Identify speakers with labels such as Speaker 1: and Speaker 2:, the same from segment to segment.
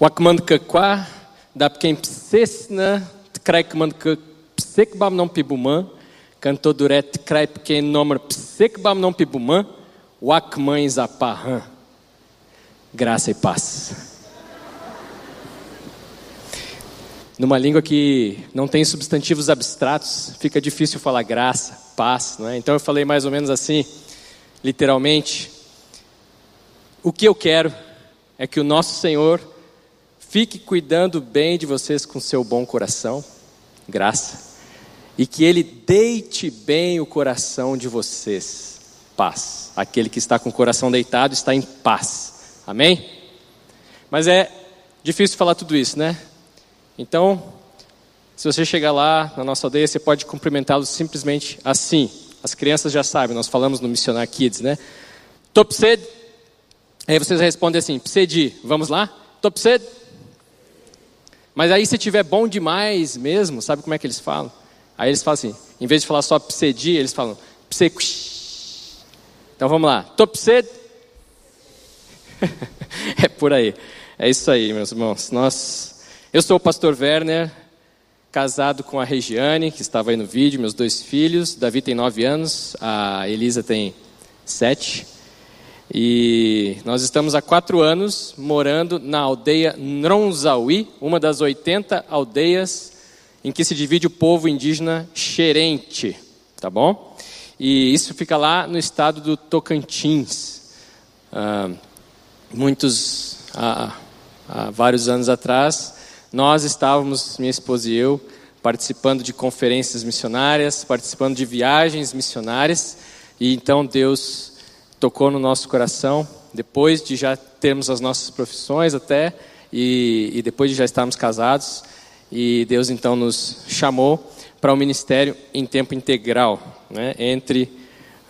Speaker 1: Wakman kakwa, dapken psesna, tkrekman psekbam non pibuman, cantor duret krepken nomer psekbam non pibuman, wakman zapahan. Graça e paz. Numa língua que não tem substantivos abstratos, fica difícil falar graça, paz, não é? Então eu falei mais ou menos assim, literalmente. O que eu quero é que o nosso Senhor Fique cuidando bem de vocês com seu bom coração, graça, e que Ele deite bem o coração de vocês, paz. Aquele que está com o coração deitado está em paz, amém? Mas é difícil falar tudo isso, né? Então, se você chegar lá na nossa aldeia, você pode cumprimentá-los simplesmente assim. As crianças já sabem, nós falamos no Missionar Kids, né? Topsed. Aí vocês respondem assim: Psedi, vamos lá? Topsed. Mas aí se tiver bom demais mesmo, sabe como é que eles falam? Aí eles falam assim, em vez de falar só psedi, eles falam pseqush. Então vamos lá. Topsed. é por aí. É isso aí, meus irmãos. Nós, eu sou o pastor Werner, casado com a Regiane, que estava aí no vídeo, meus dois filhos. Davi tem nove anos, a Elisa tem sete. E nós estamos há quatro anos morando na aldeia Nronzaui, uma das 80 aldeias em que se divide o povo indígena xerente, tá bom? E isso fica lá no estado do Tocantins. Ah, muitos, há vários anos atrás, nós estávamos, minha esposa e eu, participando de conferências missionárias, participando de viagens missionárias, e então Deus tocou no nosso coração, depois de já termos as nossas profissões até, e, e depois de já estarmos casados, e Deus então nos chamou para o um ministério em tempo integral, né, entre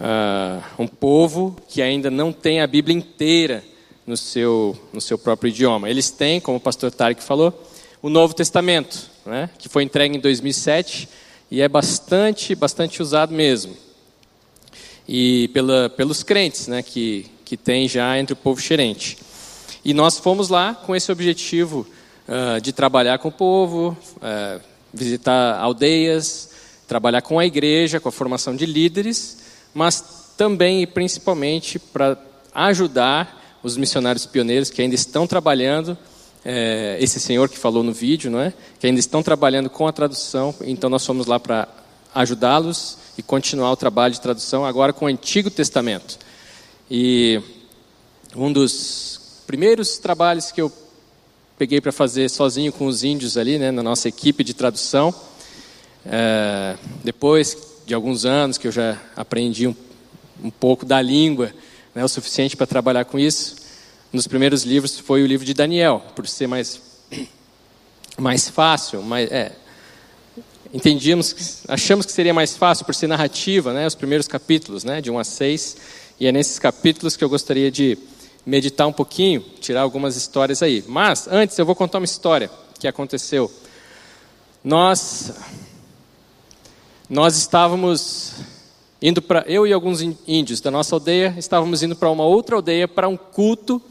Speaker 1: uh, um povo que ainda não tem a Bíblia inteira no seu, no seu próprio idioma. Eles têm, como o pastor Tarek falou, o Novo Testamento, né, que foi entregue em 2007 e é bastante, bastante usado mesmo e pela, pelos crentes né, que, que tem já entre o povo xerente. E nós fomos lá com esse objetivo uh, de trabalhar com o povo, uh, visitar aldeias, trabalhar com a igreja, com a formação de líderes, mas também e principalmente para ajudar os missionários pioneiros que ainda estão trabalhando, é, esse senhor que falou no vídeo, não é? que ainda estão trabalhando com a tradução, então nós fomos lá para ajudá-los e continuar o trabalho de tradução agora com o Antigo Testamento. E um dos primeiros trabalhos que eu peguei para fazer sozinho com os índios ali, né, na nossa equipe de tradução, é, depois de alguns anos que eu já aprendi um, um pouco da língua, né, o suficiente para trabalhar com isso, um dos primeiros livros foi o livro de Daniel, por ser mais mais fácil, mais, é, entendíamos, achamos que seria mais fácil por ser narrativa, né, os primeiros capítulos, né, de 1 a 6, e é nesses capítulos que eu gostaria de meditar um pouquinho, tirar algumas histórias aí. Mas antes eu vou contar uma história que aconteceu. Nós nós estávamos indo para eu e alguns índios da nossa aldeia, estávamos indo para uma outra aldeia para um culto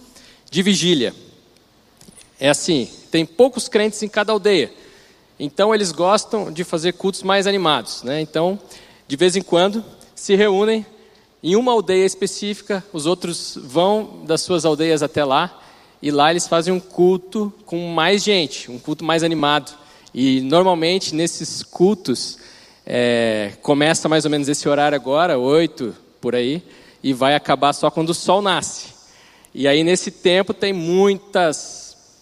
Speaker 1: de vigília. É assim, tem poucos crentes em cada aldeia. Então eles gostam de fazer cultos mais animados, né? Então, de vez em quando se reúnem em uma aldeia específica, os outros vão das suas aldeias até lá e lá eles fazem um culto com mais gente, um culto mais animado. E normalmente nesses cultos é, começa mais ou menos esse horário agora, oito por aí, e vai acabar só quando o sol nasce. E aí nesse tempo tem muitas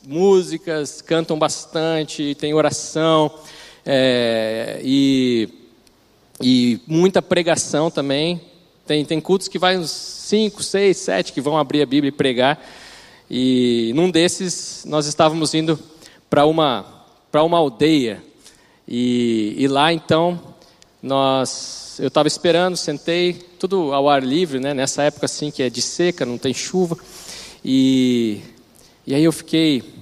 Speaker 1: músicas, cantam bastante, tem oração é, e, e muita pregação também. Tem, tem cultos que vai uns cinco, seis, sete que vão abrir a Bíblia e pregar. E num desses nós estávamos indo para uma para uma aldeia e, e lá então nós eu estava esperando, sentei, tudo ao ar livre, né? Nessa época assim que é de seca, não tem chuva e e aí eu fiquei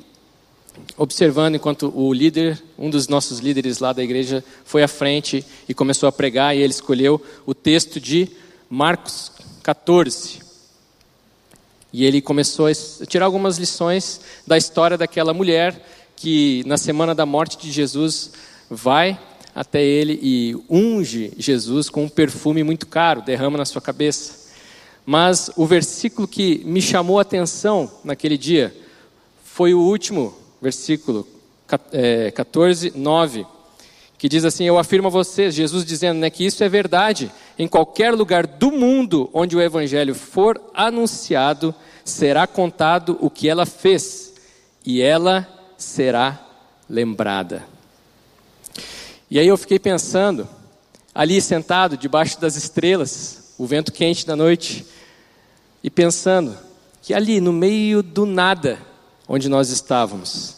Speaker 1: observando enquanto o líder, um dos nossos líderes lá da igreja, foi à frente e começou a pregar, e ele escolheu o texto de Marcos 14. E ele começou a tirar algumas lições da história daquela mulher que, na semana da morte de Jesus, vai até ele e unge Jesus com um perfume muito caro, derrama na sua cabeça. Mas o versículo que me chamou a atenção naquele dia foi o último versículo, 14, 9, é, que diz assim: Eu afirmo a vocês, Jesus dizendo né, que isso é verdade, em qualquer lugar do mundo onde o evangelho for anunciado, será contado o que ela fez, e ela será lembrada. E aí eu fiquei pensando, ali sentado, debaixo das estrelas, o vento quente da noite, e pensando que ali, no meio do nada, onde nós estávamos,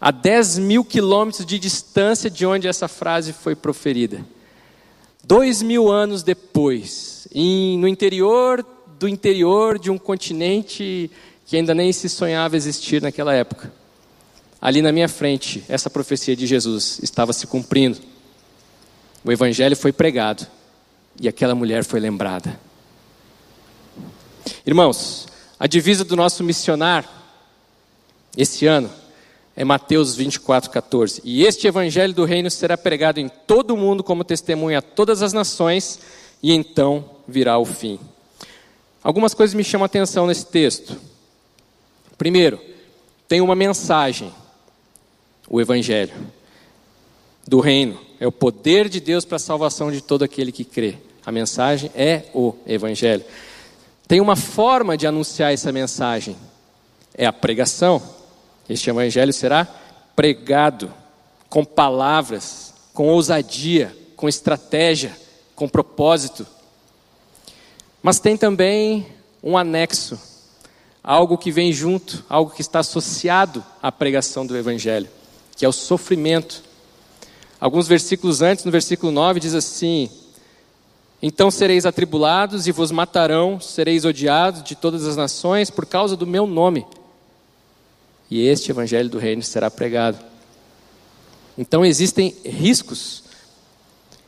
Speaker 1: a 10 mil quilômetros de distância de onde essa frase foi proferida, dois mil anos depois, em, no interior do interior de um continente que ainda nem se sonhava existir naquela época, ali na minha frente, essa profecia de Jesus estava se cumprindo. O evangelho foi pregado e aquela mulher foi lembrada. Irmãos, a divisa do nosso missionário esse ano é Mateus 24, 14. E este evangelho do reino será pregado em todo o mundo como testemunha a todas as nações, e então virá o fim. Algumas coisas me chamam a atenção nesse texto. Primeiro, tem uma mensagem o Evangelho do reino. É o poder de Deus para a salvação de todo aquele que crê. A mensagem é o Evangelho. Tem uma forma de anunciar essa mensagem: é a pregação. Este Evangelho será pregado com palavras, com ousadia, com estratégia, com propósito. Mas tem também um anexo, algo que vem junto, algo que está associado à pregação do Evangelho que é o sofrimento. Alguns versículos antes, no versículo 9, diz assim: Então sereis atribulados e vos matarão, sereis odiados de todas as nações por causa do meu nome. E este evangelho do reino será pregado. Então existem riscos.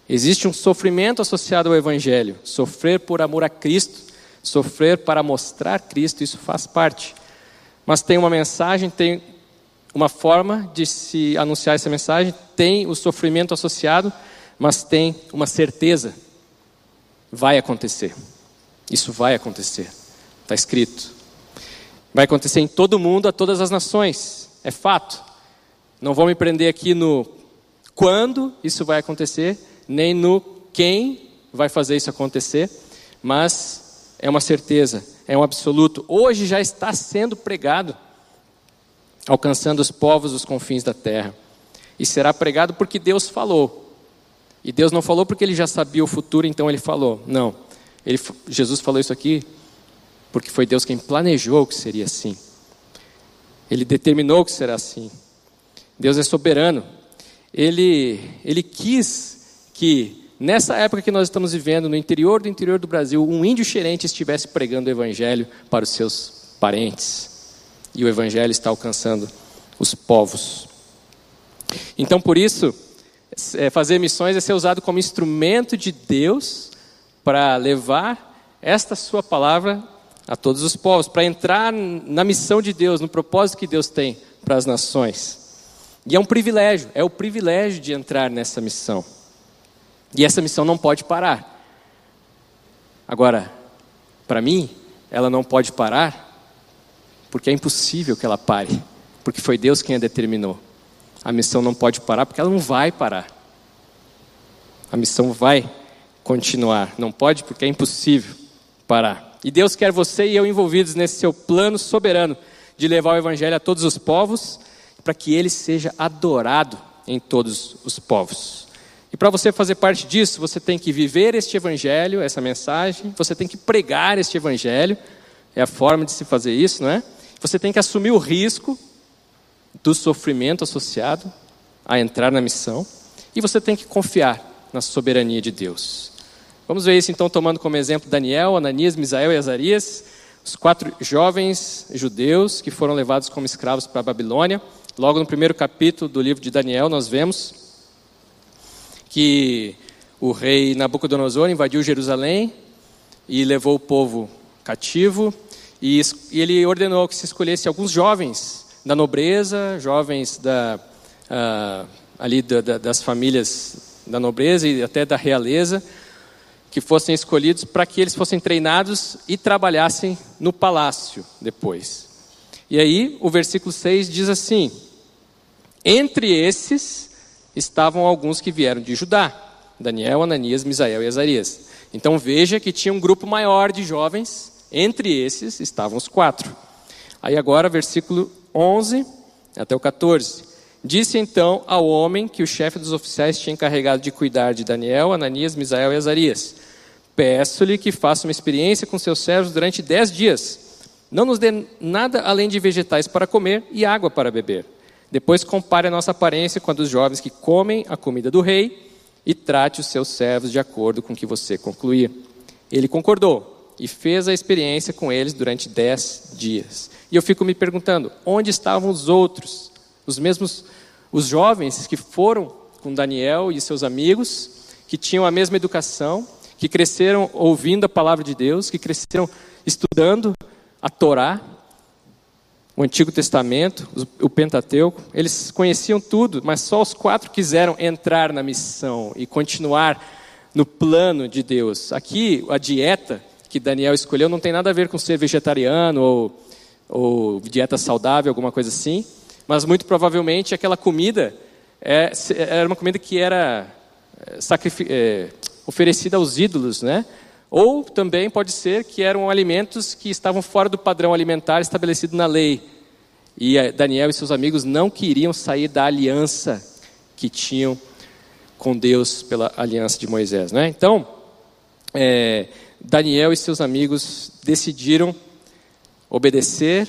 Speaker 1: Existe um sofrimento associado ao evangelho, sofrer por amor a Cristo, sofrer para mostrar Cristo, isso faz parte. Mas tem uma mensagem, tem uma forma de se anunciar essa mensagem, tem o sofrimento associado, mas tem uma certeza: vai acontecer. Isso vai acontecer. Está escrito. Vai acontecer em todo mundo, a todas as nações. É fato. Não vou me prender aqui no quando isso vai acontecer, nem no quem vai fazer isso acontecer, mas é uma certeza, é um absoluto. Hoje já está sendo pregado alcançando os povos dos confins da terra. E será pregado porque Deus falou. E Deus não falou porque ele já sabia o futuro, então ele falou. Não. Ele, Jesus falou isso aqui porque foi Deus quem planejou que seria assim. Ele determinou que será assim. Deus é soberano. Ele, ele quis que, nessa época que nós estamos vivendo, no interior do interior do Brasil, um índio xerente estivesse pregando o evangelho para os seus parentes e o Evangelho está alcançando os povos. Então, por isso, é, fazer missões é ser usado como instrumento de Deus para levar esta sua palavra a todos os povos, para entrar na missão de Deus, no propósito que Deus tem para as nações. E é um privilégio, é o privilégio de entrar nessa missão. E essa missão não pode parar. Agora, para mim, ela não pode parar porque é impossível que ela pare, porque foi Deus quem a determinou. A missão não pode parar, porque ela não vai parar. A missão vai continuar, não pode, porque é impossível parar. E Deus quer você e eu envolvidos nesse seu plano soberano de levar o Evangelho a todos os povos, para que ele seja adorado em todos os povos. E para você fazer parte disso, você tem que viver este Evangelho, essa mensagem, você tem que pregar este Evangelho, é a forma de se fazer isso, não é? Você tem que assumir o risco do sofrimento associado a entrar na missão e você tem que confiar na soberania de Deus. Vamos ver isso então tomando como exemplo Daniel, Ananias, Misael e Azarias, os quatro jovens judeus que foram levados como escravos para a Babilônia. Logo no primeiro capítulo do livro de Daniel nós vemos que o rei Nabucodonosor invadiu Jerusalém e levou o povo cativo E, ele ordenou que se escolhesse alguns jovens da nobreza, jovens da, uh, ali da, da, das famílias da nobreza e até da realeza, que fossem escolhidos para que eles fossem treinados e trabalhassem no palácio depois. E aí, o versículo 6 diz assim: Entre esses estavam alguns que vieram de Judá: Daniel, Ananias, Misael e Azarias. Então veja que tinha um grupo maior de jovens, entre esses estavam os quatro. Aí agora, versículo 11 até o 14. Disse então ao homem que o chefe dos oficiais tinha encarregado de cuidar de Daniel, Ananias, Misael e Azarias: Peço-lhe que faça uma experiência com seus servos durante dez dias. Não nos dê nada além de vegetais para comer e água para beber. Depois compare a nossa aparência com a dos jovens que comem a comida do rei e trate os seus servos de acordo com o que você concluir. Ele concordou e fez a experiência com eles durante dez dias. E eu fico me perguntando: onde estavam os outros? Os mesmos, os jovens que foram com Daniel e seus amigos, que tinham a mesma educação, que cresceram ouvindo a palavra de Deus, que cresceram estudando a Torá, o Antigo Testamento, o Pentateuco, eles conheciam tudo, mas só os quatro quiseram entrar na missão e continuar no plano de Deus. Aqui, a dieta que Daniel escolheu não tem nada a ver com ser vegetariano ou, ou dieta saudável, alguma coisa assim mas muito provavelmente aquela comida é, era uma comida que era é, é, oferecida aos ídolos, né? Ou também pode ser que eram alimentos que estavam fora do padrão alimentar estabelecido na lei. E é, Daniel e seus amigos não queriam sair da aliança que tinham com Deus pela aliança de Moisés, né? Então, é, Daniel e seus amigos decidiram obedecer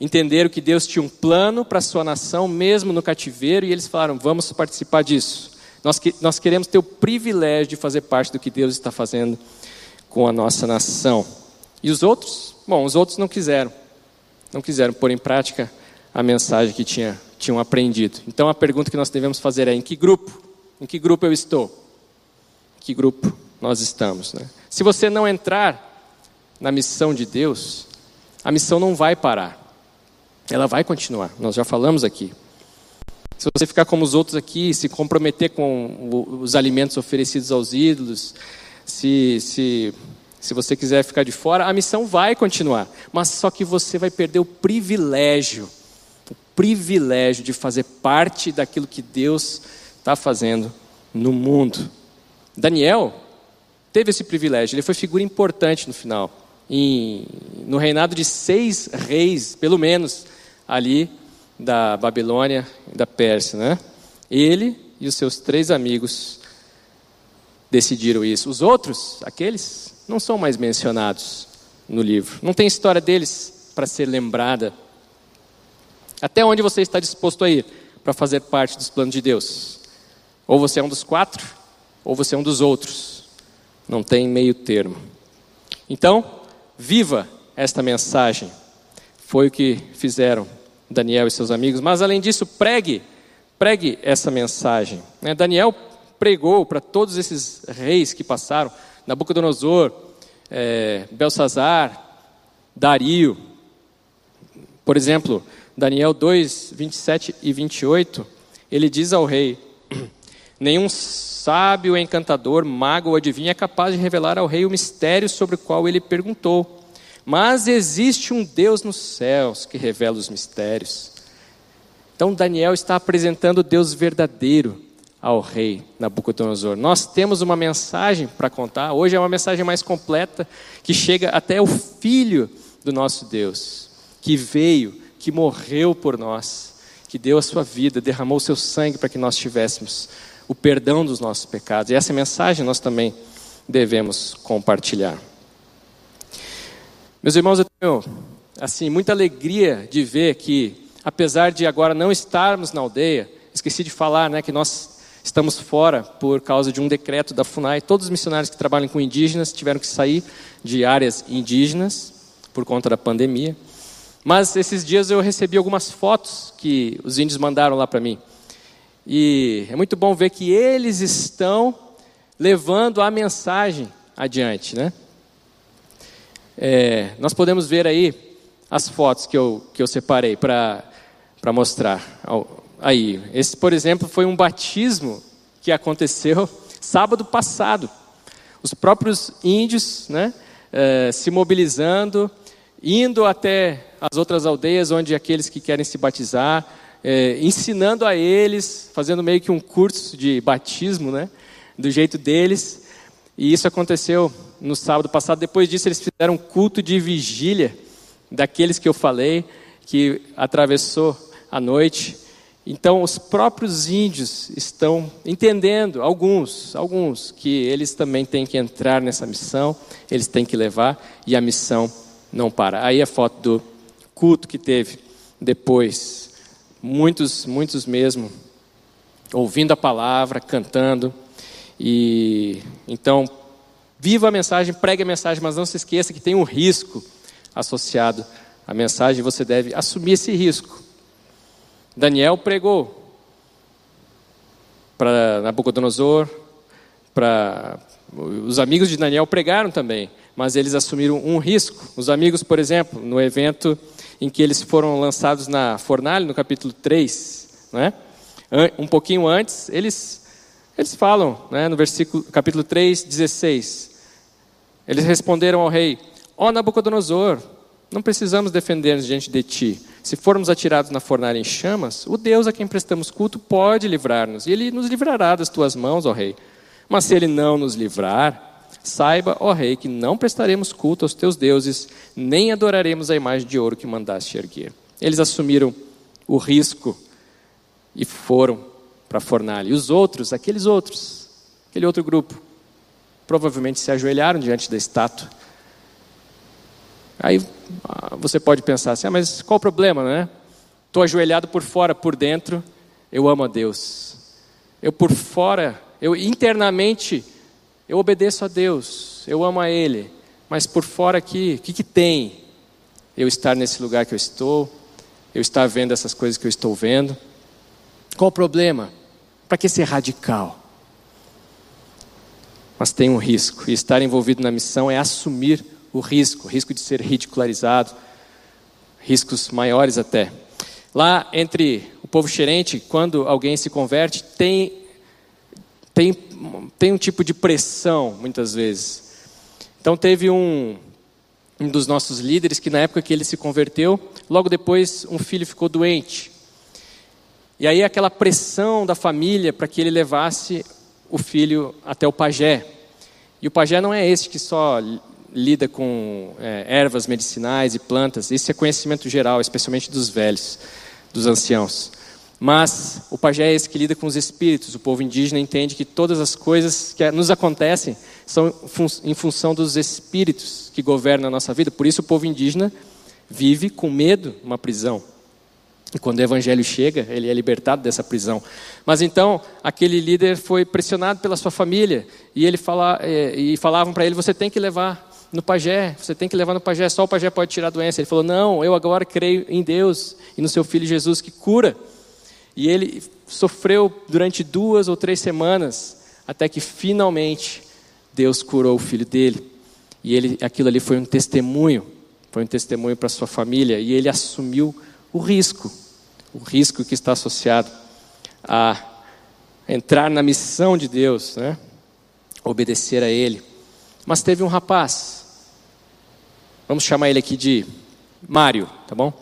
Speaker 1: entenderam que Deus tinha um plano para a sua nação, mesmo no cativeiro, e eles falaram: vamos participar disso. Nós, que, nós queremos ter o privilégio de fazer parte do que Deus está fazendo com a nossa nação. E os outros? Bom, os outros não quiseram. Não quiseram pôr em prática a mensagem que tinha, tinham aprendido. Então a pergunta que nós devemos fazer é: em que grupo? Em que grupo eu estou? Em que grupo nós estamos? Né? Se você não entrar na missão de Deus, a missão não vai parar ela vai continuar. Nós já falamos aqui. Se você ficar como os outros aqui, se comprometer com os alimentos oferecidos aos ídolos, se, se, se você quiser ficar de fora, a missão vai continuar. Mas só que você vai perder o privilégio, o privilégio de fazer parte daquilo que Deus está fazendo no mundo. Daniel teve esse privilégio, ele foi figura importante no final. No reinado de seis reis, pelo menos, ali da Babilônia e da Pérsia, né? Ele e os seus três amigos decidiram isso. Os outros, aqueles, não são mais mencionados no livro. Não tem história deles para ser lembrada. Até onde você está disposto a ir para fazer parte dos planos de Deus? Ou você é um dos quatro, ou você é um dos outros. Não tem meio termo. Então, viva esta mensagem. Foi o que fizeram Daniel e seus amigos, mas além disso, pregue, pregue essa mensagem. Né? Daniel pregou para todos esses reis que passaram, Nabucodonosor, é, Belsazar, Dario. Por exemplo, Daniel 2, 27 e 28, ele diz ao rei: Nenhum sábio, encantador, mago ou adivinho é capaz de revelar ao rei o mistério sobre o qual ele perguntou. Mas existe um Deus nos céus que revela os mistérios. Então Daniel está apresentando o Deus verdadeiro ao rei Nabucodonosor. Nós temos uma mensagem para contar. Hoje é uma mensagem mais completa que chega até o filho do nosso Deus, que veio, que morreu por nós, que deu a sua vida, derramou o seu sangue para que nós tivéssemos o perdão dos nossos pecados. E essa mensagem nós também devemos compartilhar. Meus irmãos, eu tenho assim muita alegria de ver que, apesar de agora não estarmos na aldeia, esqueci de falar, né, que nós estamos fora por causa de um decreto da Funai. Todos os missionários que trabalham com indígenas tiveram que sair de áreas indígenas por conta da pandemia. Mas esses dias eu recebi algumas fotos que os índios mandaram lá para mim. E é muito bom ver que eles estão levando a mensagem adiante, né? É, nós podemos ver aí as fotos que eu, que eu separei para mostrar. Aí, esse, por exemplo, foi um batismo que aconteceu sábado passado. Os próprios índios né, é, se mobilizando, indo até as outras aldeias onde aqueles que querem se batizar, é, ensinando a eles, fazendo meio que um curso de batismo, né, do jeito deles. E isso aconteceu no sábado passado. Depois disso, eles fizeram um culto de vigília daqueles que eu falei, que atravessou a noite. Então, os próprios índios estão entendendo, alguns, alguns, que eles também têm que entrar nessa missão, eles têm que levar, e a missão não para. Aí a foto do culto que teve depois, muitos, muitos mesmo, ouvindo a palavra, cantando, e então Viva a mensagem, pregue a mensagem, mas não se esqueça que tem um risco associado à mensagem, você deve assumir esse risco. Daniel pregou para Nabucodonosor, para os amigos de Daniel pregaram também, mas eles assumiram um risco. Os amigos, por exemplo, no evento em que eles foram lançados na fornalha, no capítulo 3, né? um pouquinho antes, eles, eles falam, né, no versículo, capítulo 3, 16, eles responderam ao rei: Ó oh, Nabucodonosor, não precisamos defender-nos diante de ti. Se formos atirados na fornalha em chamas, o Deus a quem prestamos culto pode livrar-nos, e ele nos livrará das tuas mãos, ó rei. Mas se ele não nos livrar, saiba, ó rei, que não prestaremos culto aos teus deuses, nem adoraremos a imagem de ouro que mandaste erguer. Eles assumiram o risco e foram para a fornalha. E os outros, aqueles outros, aquele outro grupo, provavelmente se ajoelharam diante da estátua. Aí ah, você pode pensar assim, ah, mas qual o problema, né? Estou ajoelhado por fora, por dentro, eu amo a Deus. Eu por fora, eu internamente, eu obedeço a Deus, eu amo a Ele. Mas por fora aqui, o que, que tem? Eu estar nesse lugar que eu estou, eu estar vendo essas coisas que eu estou vendo. Qual o problema? Para que ser radical? Mas tem um risco. E estar envolvido na missão é assumir o risco, o risco de ser ridicularizado, riscos maiores até. Lá entre o povo xerente, quando alguém se converte, tem, tem, tem um tipo de pressão, muitas vezes. Então teve um, um dos nossos líderes que na época que ele se converteu, logo depois um filho ficou doente. E aí aquela pressão da família para que ele levasse o filho até o pajé. E o pajé não é esse que só lida com é, ervas medicinais e plantas, esse é conhecimento geral, especialmente dos velhos, dos anciãos. Mas o pajé é esse que lida com os espíritos. O povo indígena entende que todas as coisas que nos acontecem são em função dos espíritos que governam a nossa vida. Por isso o povo indígena vive com medo numa prisão. E quando o evangelho chega, ele é libertado dessa prisão. Mas então, aquele líder foi pressionado pela sua família e, ele fala, é, e falavam para ele: você tem que levar no pajé, você tem que levar no pajé, só o pajé pode tirar a doença. Ele falou: não, eu agora creio em Deus e no seu filho Jesus que cura. E ele sofreu durante duas ou três semanas, até que finalmente Deus curou o filho dele. E ele, aquilo ali foi um testemunho, foi um testemunho para sua família, e ele assumiu o risco, o risco que está associado a entrar na missão de Deus, né? obedecer a Ele. Mas teve um rapaz, vamos chamar ele aqui de Mário, tá bom?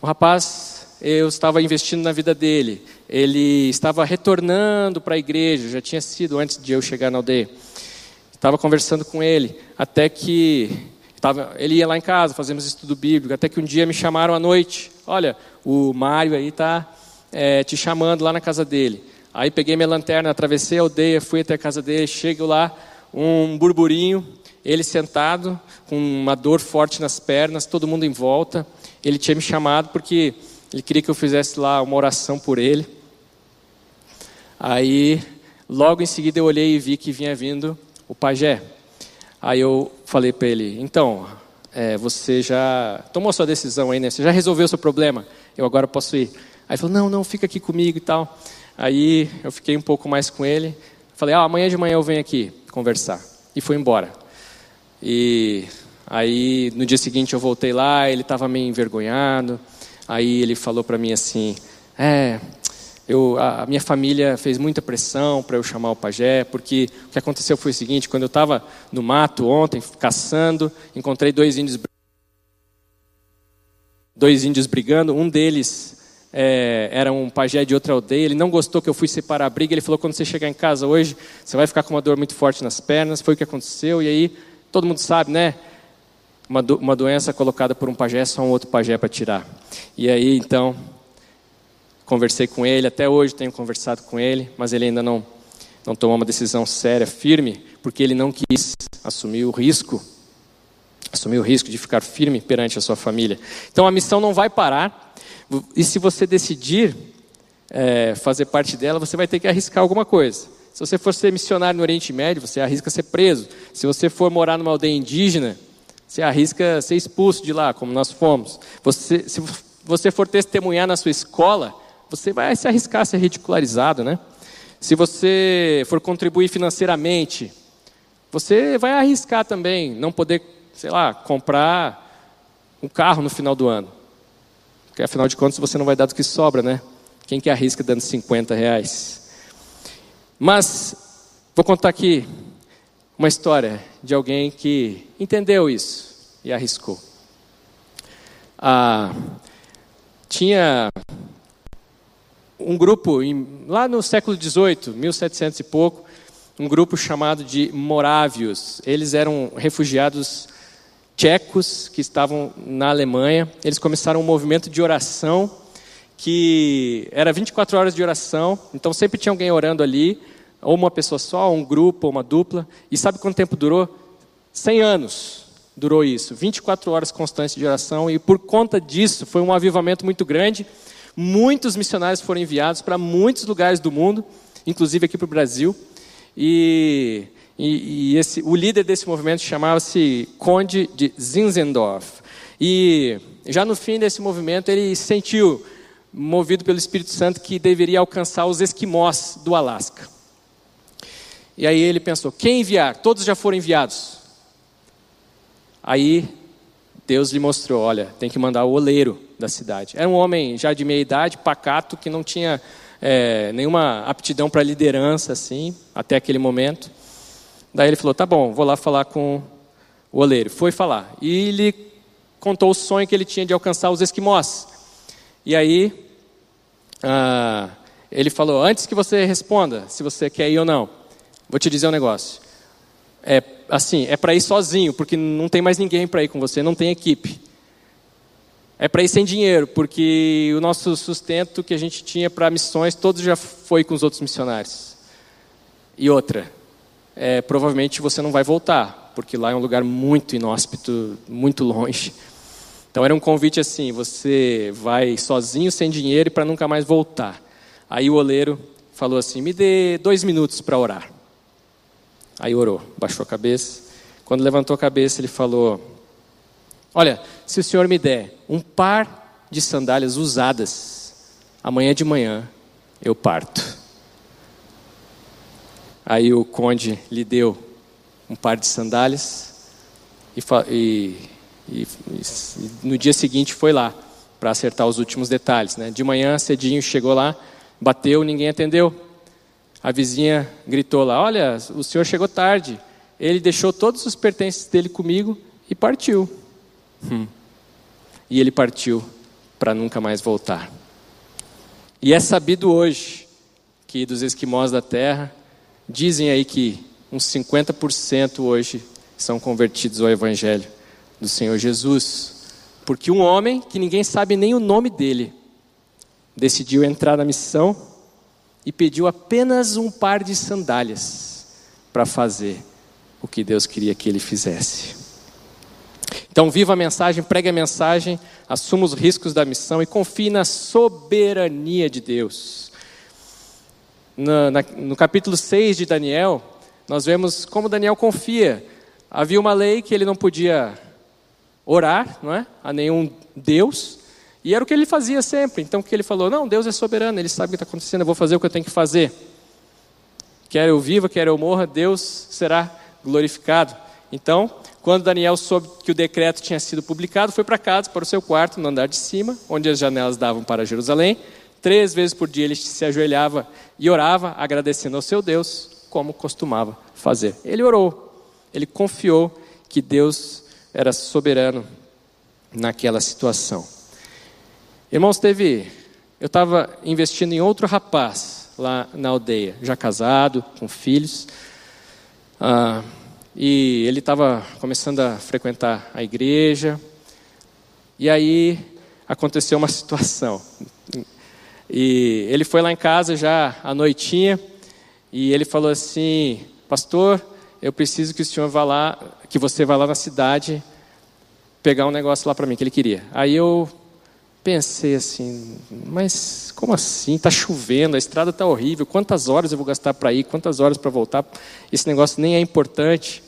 Speaker 1: O rapaz, eu estava investindo na vida dele, ele estava retornando para a igreja, já tinha sido antes de eu chegar na aldeia. Estava conversando com ele, até que Tava, ele ia lá em casa, fazemos estudo bíblico, até que um dia me chamaram à noite. Olha, o Mário aí está é, te chamando lá na casa dele. Aí peguei minha lanterna, atravessei a aldeia, fui até a casa dele, chego lá, um burburinho, ele sentado, com uma dor forte nas pernas, todo mundo em volta. Ele tinha me chamado porque ele queria que eu fizesse lá uma oração por ele. Aí, logo em seguida, eu olhei e vi que vinha vindo o pajé. Aí eu falei para ele, então, é, você já tomou sua decisão aí, né? Você já resolveu o seu problema? Eu agora posso ir. Aí ele falou, não, não, fica aqui comigo e tal. Aí eu fiquei um pouco mais com ele. Falei, ah, amanhã de manhã eu venho aqui conversar. E fui embora. E Aí no dia seguinte eu voltei lá, ele estava meio envergonhado. Aí ele falou para mim assim: É, eu, a minha família fez muita pressão para eu chamar o pajé, porque o que aconteceu foi o seguinte: quando eu estava no mato ontem, caçando, encontrei dois índios, dois índios brigando. Um deles é, era um pajé de outra aldeia. Ele não gostou que eu fui separar a briga. Ele falou: quando você chegar em casa hoje, você vai ficar com uma dor muito forte nas pernas. Foi o que aconteceu. E aí, todo mundo sabe, né? Uma, do, uma doença colocada por um pajé, só um outro pajé para tirar. E aí, então, conversei com ele, até hoje tenho conversado com ele, mas ele ainda não, não tomou uma decisão séria, firme, porque ele não quis assumir o risco, assumir o risco de ficar firme perante a sua família. Então a missão não vai parar, e se você decidir é, fazer parte dela, você vai ter que arriscar alguma coisa. Se você for ser missionário no Oriente Médio, você arrisca ser preso. Se você for morar numa aldeia indígena, você arrisca ser expulso de lá, como nós fomos. Você, se você for testemunhar na sua escola, você vai se arriscar a ser ridicularizado, né? Se você for contribuir financeiramente, você vai arriscar também não poder, sei lá, comprar um carro no final do ano. Porque afinal de contas você não vai dar do que sobra, né? Quem que arrisca dando 50 reais? Mas, vou contar aqui uma história de alguém que entendeu isso e arriscou. Ah, tinha um grupo, lá no século XVIII, 1700 e pouco, um grupo chamado de Morávios. Eles eram refugiados tchecos que estavam na Alemanha. Eles começaram um movimento de oração que era 24 horas de oração, então sempre tinha alguém orando ali ou uma pessoa só, um grupo, ou uma dupla. E sabe quanto tempo durou? 100 anos durou isso, 24 horas constantes de oração, e por conta disso foi um avivamento muito grande. Muitos missionários foram enviados para muitos lugares do mundo, inclusive aqui para o Brasil. E, e, e esse, o líder desse movimento chamava-se Conde de Zinzendorf. E já no fim desse movimento ele sentiu, movido pelo Espírito Santo, que deveria alcançar os esquimós do Alasca. E aí ele pensou: quem enviar? Todos já foram enviados. Aí Deus lhe mostrou: olha, tem que mandar o oleiro da cidade. Era um homem já de meia idade, pacato, que não tinha é, nenhuma aptidão para liderança, assim, até aquele momento. Daí ele falou: tá bom, vou lá falar com o oleiro. Foi falar. E ele contou o sonho que ele tinha de alcançar os esquimós. E aí, ah, ele falou: antes que você responda se você quer ir ou não, Vou te dizer um negócio. É assim, é para ir sozinho, porque não tem mais ninguém para ir com você, não tem equipe. É para ir sem dinheiro, porque o nosso sustento que a gente tinha para missões, todo já foi com os outros missionários. E outra, é, provavelmente você não vai voltar, porque lá é um lugar muito inóspito, muito longe. Então era um convite assim: você vai sozinho, sem dinheiro e para nunca mais voltar. Aí o oleiro falou assim: me dê dois minutos para orar. Aí orou, baixou a cabeça. Quando levantou a cabeça, ele falou: Olha, se o senhor me der um par de sandálias usadas, amanhã de manhã eu parto. Aí o conde lhe deu um par de sandálias e, e, e, e no dia seguinte foi lá para acertar os últimos detalhes. Né? De manhã, cedinho, chegou lá, bateu, ninguém atendeu a vizinha gritou lá: Olha, o senhor chegou tarde. Ele deixou todos os pertences dele comigo e partiu. Hum. E ele partiu para nunca mais voltar. E é sabido hoje que dos esquimós da terra, dizem aí que uns 50% hoje são convertidos ao Evangelho do Senhor Jesus. Porque um homem que ninguém sabe nem o nome dele decidiu entrar na missão e pediu apenas um par de sandálias para fazer o que Deus queria que ele fizesse. Então, viva a mensagem, pregue a mensagem, assuma os riscos da missão e confie na soberania de Deus. No, na, no capítulo 6 de Daniel, nós vemos como Daniel confia. Havia uma lei que ele não podia orar não é? a nenhum Deus, e era o que ele fazia sempre. Então o que ele falou? Não, Deus é soberano, ele sabe o que está acontecendo, eu vou fazer o que eu tenho que fazer. Quer eu viva, quer eu morra, Deus será glorificado. Então, quando Daniel soube que o decreto tinha sido publicado, foi para casa, para o seu quarto, no andar de cima, onde as janelas davam para Jerusalém. Três vezes por dia ele se ajoelhava e orava, agradecendo ao seu Deus, como costumava fazer. Ele orou, ele confiou que Deus era soberano naquela situação. Irmãos, teve. Eu estava investindo em outro rapaz lá na aldeia, já casado, com filhos. Ah, e ele estava começando a frequentar a igreja. E aí aconteceu uma situação. E ele foi lá em casa já à noitinha e ele falou assim: "Pastor, eu preciso que o senhor vá lá, que você vá lá na cidade pegar um negócio lá para mim que ele queria". Aí eu pensei assim, mas como assim? Está chovendo, a estrada está horrível. Quantas horas eu vou gastar para ir? Quantas horas para voltar? Esse negócio nem é importante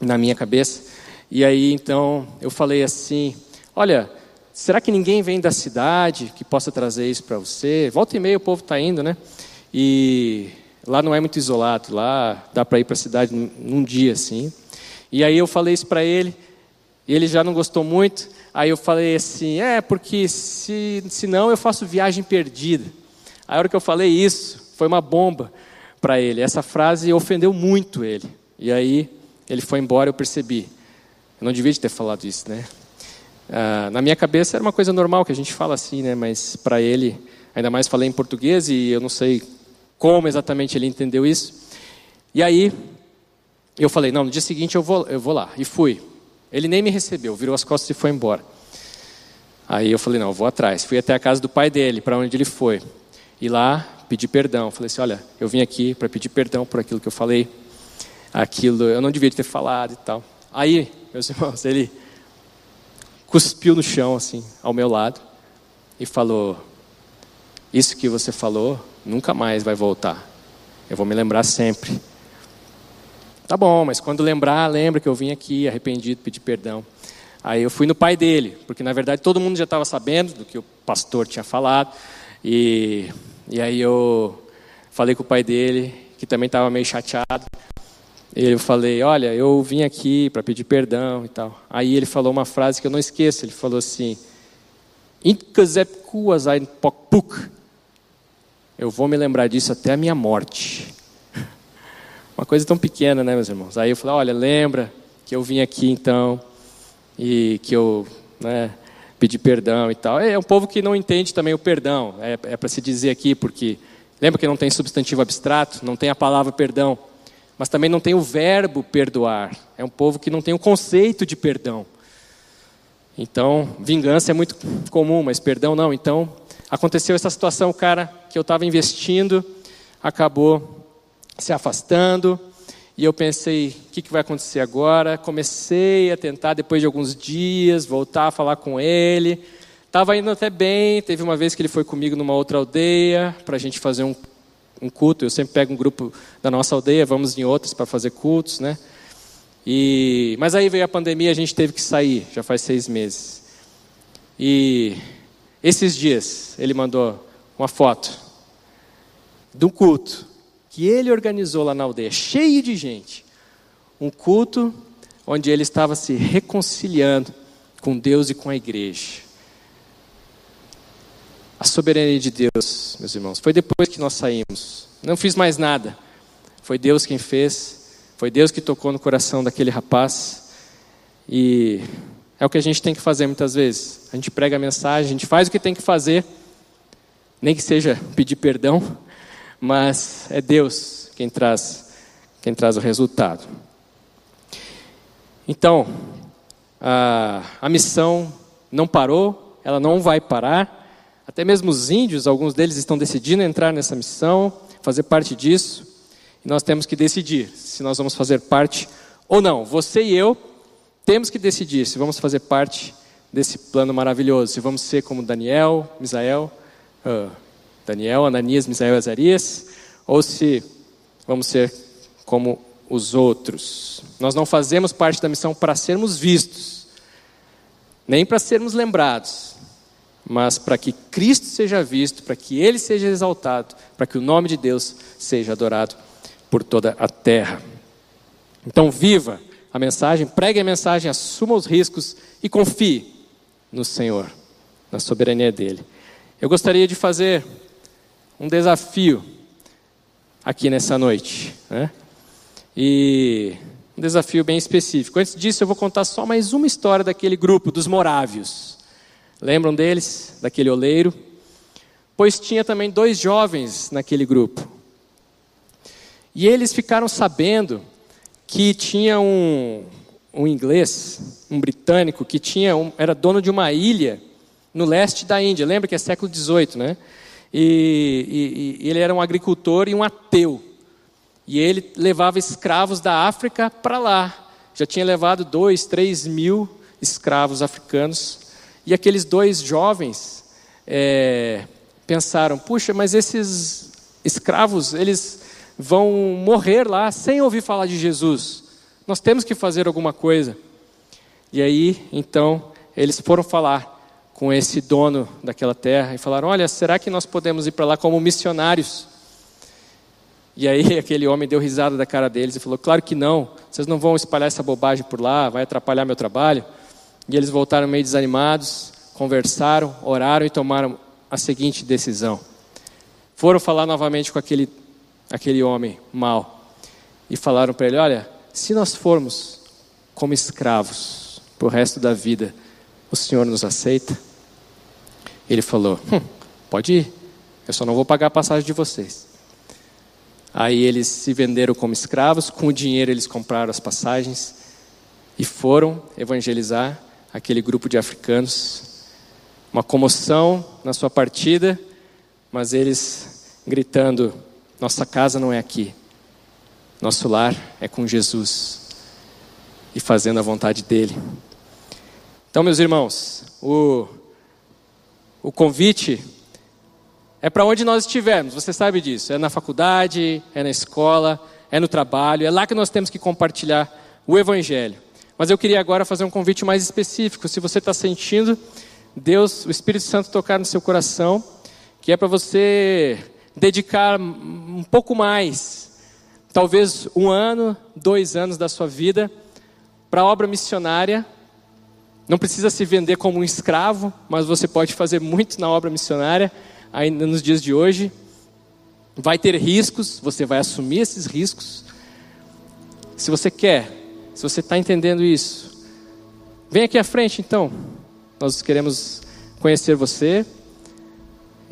Speaker 1: na minha cabeça. E aí então eu falei assim: olha, será que ninguém vem da cidade que possa trazer isso para você? Volta e meia o povo está indo, né? E lá não é muito isolado, lá dá para ir para a cidade num dia assim. E aí eu falei isso para ele, e ele já não gostou muito. Aí eu falei assim: é, porque se, se não eu faço viagem perdida. A hora que eu falei isso, foi uma bomba para ele. Essa frase ofendeu muito ele. E aí ele foi embora, eu percebi. Eu não devia ter falado isso, né? Ah, na minha cabeça era uma coisa normal que a gente fala assim, né? Mas para ele, ainda mais falei em português e eu não sei como exatamente ele entendeu isso. E aí eu falei, não, no dia seguinte eu vou, eu vou lá. E fui. Ele nem me recebeu, virou as costas e foi embora. Aí eu falei, não, eu vou atrás. Fui até a casa do pai dele, para onde ele foi. E lá pedi perdão. Falei assim, olha, eu vim aqui para pedir perdão por aquilo que eu falei aquilo, eu não devia ter falado e tal. Aí, meus irmãos, ele cuspiu no chão, assim, ao meu lado, e falou: Isso que você falou nunca mais vai voltar. Eu vou me lembrar sempre. Tá bom, mas quando lembrar, lembra que eu vim aqui arrependido, pedir perdão. Aí eu fui no pai dele, porque na verdade todo mundo já estava sabendo do que o pastor tinha falado. E, e aí eu falei com o pai dele, que também estava meio chateado. Eu falei, olha, eu vim aqui para pedir perdão e tal. Aí ele falou uma frase que eu não esqueço. Ele falou assim: Eu vou me lembrar disso até a minha morte. Uma coisa tão pequena, né, meus irmãos? Aí eu falei, olha, lembra que eu vim aqui então e que eu né, pedi perdão e tal. É um povo que não entende também o perdão. É, é para se dizer aqui, porque lembra que não tem substantivo abstrato, não tem a palavra perdão mas também não tem o verbo perdoar. É um povo que não tem o conceito de perdão. Então, vingança é muito comum, mas perdão não. Então, aconteceu essa situação, o cara que eu estava investindo acabou se afastando. E eu pensei, o que, que vai acontecer agora? Comecei a tentar, depois de alguns dias, voltar a falar com ele. Estava indo até bem. Teve uma vez que ele foi comigo numa outra aldeia para a gente fazer um um culto. Eu sempre pego um grupo da nossa aldeia, vamos em outros para fazer cultos, né? E, mas aí veio a pandemia, a gente teve que sair, já faz seis meses. E esses dias ele mandou uma foto de um culto que ele organizou lá na aldeia, cheio de gente. Um culto onde ele estava se reconciliando com Deus e com a igreja. A soberania de Deus, meus irmãos, foi depois que nós saímos. Não fiz mais nada. Foi Deus quem fez. Foi Deus que tocou no coração daquele rapaz. E é o que a gente tem que fazer muitas vezes. A gente prega a mensagem, a gente faz o que tem que fazer, nem que seja pedir perdão, mas é Deus quem traz, quem traz o resultado. Então, a, a missão não parou, ela não vai parar. Até mesmo os índios, alguns deles estão decidindo entrar nessa missão, fazer parte disso. E nós temos que decidir se nós vamos fazer parte ou não. Você e eu temos que decidir se vamos fazer parte desse plano maravilhoso. Se vamos ser como Daniel, Misael, uh, Daniel, Ananias, Misael e Azarias, ou se vamos ser como os outros. Nós não fazemos parte da missão para sermos vistos, nem para sermos lembrados mas para que Cristo seja visto, para que Ele seja exaltado, para que o nome de Deus seja adorado por toda a terra. Então, viva a mensagem, pregue a mensagem, assuma os riscos e confie no Senhor, na soberania dele. Eu gostaria de fazer um desafio aqui nessa noite, né? E um desafio bem específico. Antes disso, eu vou contar só mais uma história daquele grupo dos morávios. Lembram deles, daquele oleiro? Pois tinha também dois jovens naquele grupo. E eles ficaram sabendo que tinha um, um inglês, um britânico, que tinha um, era dono de uma ilha no leste da Índia. Lembra que é século XVIII, né? E, e, e ele era um agricultor e um ateu. E ele levava escravos da África para lá. Já tinha levado dois, três mil escravos africanos. E aqueles dois jovens é, pensaram: puxa, mas esses escravos, eles vão morrer lá sem ouvir falar de Jesus. Nós temos que fazer alguma coisa. E aí, então, eles foram falar com esse dono daquela terra e falaram: Olha, será que nós podemos ir para lá como missionários? E aí aquele homem deu risada da cara deles e falou: Claro que não, vocês não vão espalhar essa bobagem por lá, vai atrapalhar meu trabalho. E eles voltaram meio desanimados, conversaram, oraram e tomaram a seguinte decisão. Foram falar novamente com aquele, aquele homem mau e falaram para ele: Olha, se nós formos como escravos para o resto da vida, o Senhor nos aceita? Ele falou: hum, Pode ir, eu só não vou pagar a passagem de vocês. Aí eles se venderam como escravos, com o dinheiro eles compraram as passagens e foram evangelizar aquele grupo de africanos. Uma comoção na sua partida, mas eles gritando: Nossa casa não é aqui, nosso lar é com Jesus e fazendo a vontade dele. Então, meus irmãos, o o convite é para onde nós estivermos, você sabe disso. É na faculdade, é na escola, é no trabalho, é lá que nós temos que compartilhar o Evangelho. Mas eu queria agora fazer um convite mais específico. Se você está sentindo Deus, o Espírito Santo tocar no seu coração, que é para você dedicar um pouco mais, talvez um ano, dois anos da sua vida, para a obra missionária não precisa se vender como um escravo, mas você pode fazer muito na obra missionária, ainda nos dias de hoje. Vai ter riscos, você vai assumir esses riscos. Se você quer, se você está entendendo isso, vem aqui à frente então. Nós queremos conhecer você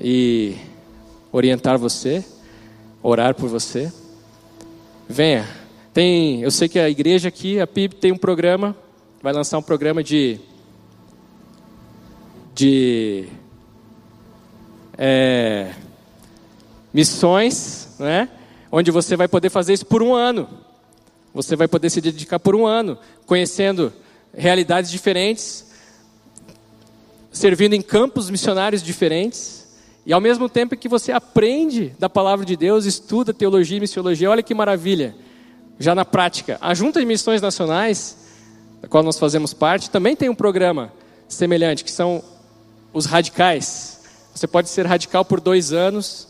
Speaker 1: e orientar você, orar por você. Venha. Tem, eu sei que a igreja aqui, a PIB, tem um programa vai lançar um programa de de é, missões, né? Onde você vai poder fazer isso por um ano. Você vai poder se dedicar por um ano, conhecendo realidades diferentes, servindo em campos missionários diferentes, e ao mesmo tempo que você aprende da palavra de Deus, estuda teologia e missiologia, olha que maravilha. Já na prática, a Junta de Missões Nacionais da qual nós fazemos parte, também tem um programa semelhante, que são os radicais. Você pode ser radical por dois anos,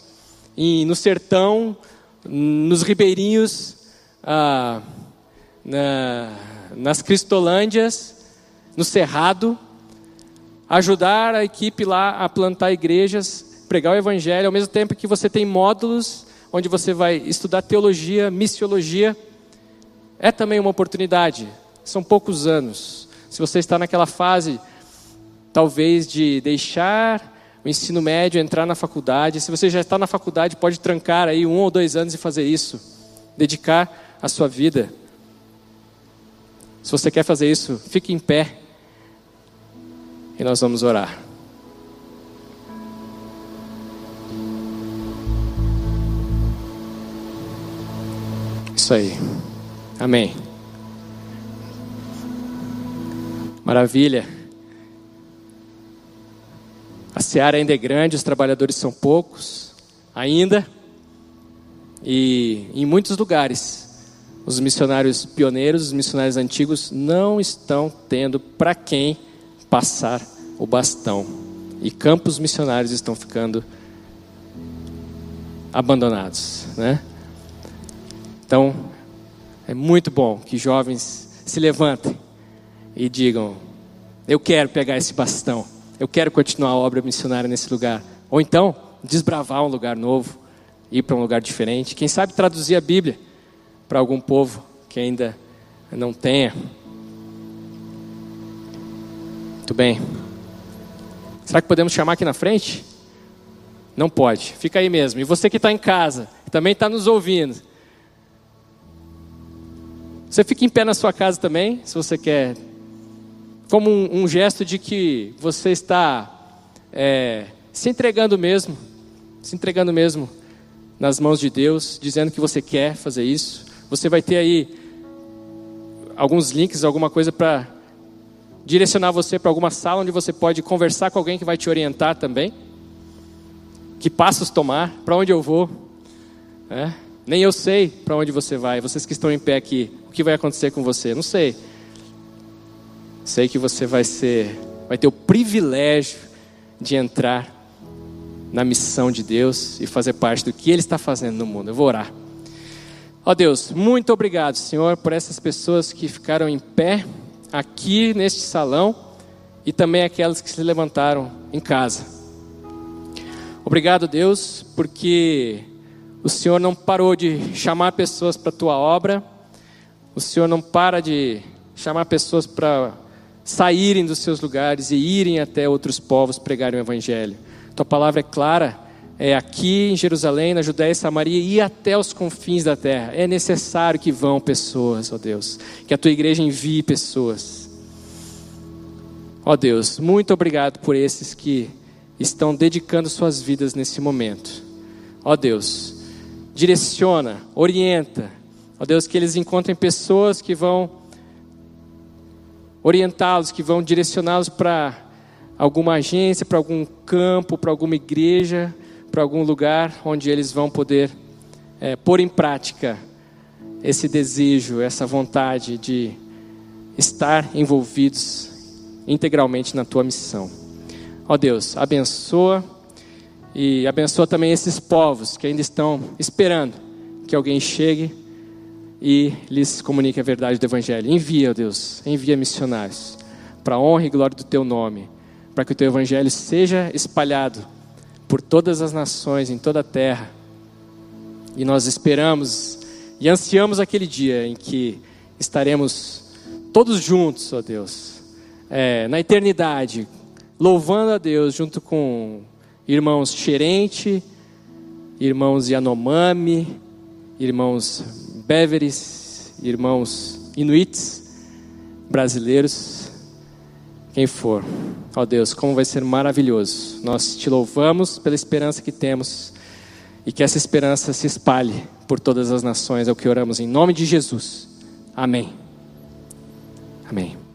Speaker 1: e no sertão, nos ribeirinhos, ah, na, nas Cristolândias, no Cerrado, ajudar a equipe lá a plantar igrejas, pregar o Evangelho, ao mesmo tempo que você tem módulos onde você vai estudar teologia, missiologia. É também uma oportunidade são poucos anos. Se você está naquela fase, talvez, de deixar o ensino médio, entrar na faculdade, se você já está na faculdade, pode trancar aí um ou dois anos e fazer isso. Dedicar a sua vida. Se você quer fazer isso, fique em pé. E nós vamos orar. Isso aí. Amém. Maravilha. A seara ainda é grande, os trabalhadores são poucos ainda. E em muitos lugares, os missionários pioneiros, os missionários antigos, não estão tendo para quem passar o bastão. E campos missionários estão ficando abandonados, né? Então, é muito bom que jovens se levantem e digam: Eu quero pegar esse bastão, eu quero continuar a obra missionária nesse lugar. Ou então, desbravar um lugar novo, ir para um lugar diferente. Quem sabe traduzir a Bíblia para algum povo que ainda não tenha. Muito bem. Será que podemos chamar aqui na frente? Não pode, fica aí mesmo. E você que está em casa, que também está nos ouvindo, você fica em pé na sua casa também, se você quer, como um, um gesto de que você está é, se entregando mesmo, se entregando mesmo nas mãos de Deus, dizendo que você quer fazer isso. Você vai ter aí alguns links, alguma coisa para direcionar você para alguma sala onde você pode conversar com alguém que vai te orientar também. Que passos tomar, para onde eu vou. É? Nem eu sei para onde você vai. Vocês que estão em pé aqui, o que vai acontecer com você? Não sei. Sei que você vai ser, vai ter o privilégio de entrar na missão de Deus e fazer parte do que Ele está fazendo no mundo. Eu vou orar. Ó Deus, muito obrigado, Senhor, por essas pessoas que ficaram em pé aqui neste salão e também aquelas que se levantaram em casa. Obrigado, Deus, porque o Senhor não parou de chamar pessoas para a tua obra, o Senhor não para de chamar pessoas para saírem dos seus lugares e irem até outros povos pregarem o Evangelho. Tua palavra é clara, é aqui em Jerusalém, na Judéia e Samaria e até os confins da terra. É necessário que vão pessoas, ó Deus, que a tua igreja envie pessoas. Ó Deus, muito obrigado por esses que estão dedicando suas vidas nesse momento. Ó Deus, direciona, orienta. Ó Deus, que eles encontrem pessoas que vão orientá-los, que vão direcioná-los para alguma agência, para algum campo, para alguma igreja, para algum lugar onde eles vão poder é, pôr em prática esse desejo, essa vontade de estar envolvidos integralmente na tua missão. Ó Deus, abençoa e abençoa também esses povos que ainda estão esperando que alguém chegue e lhes comunique a verdade do Evangelho. Envia, Deus, envia missionários para a honra e glória do teu nome para que o teu evangelho seja espalhado por todas as nações, em toda a terra. E nós esperamos e ansiamos aquele dia em que estaremos todos juntos, ó Deus, é, na eternidade, louvando a Deus junto com irmãos Xerente, irmãos Yanomami, irmãos Beveres, irmãos Inuits, brasileiros, quem for. Ó oh Deus, como vai ser maravilhoso. Nós te louvamos pela esperança que temos e que essa esperança se espalhe por todas as nações. É o que oramos em nome de Jesus. Amém. Amém.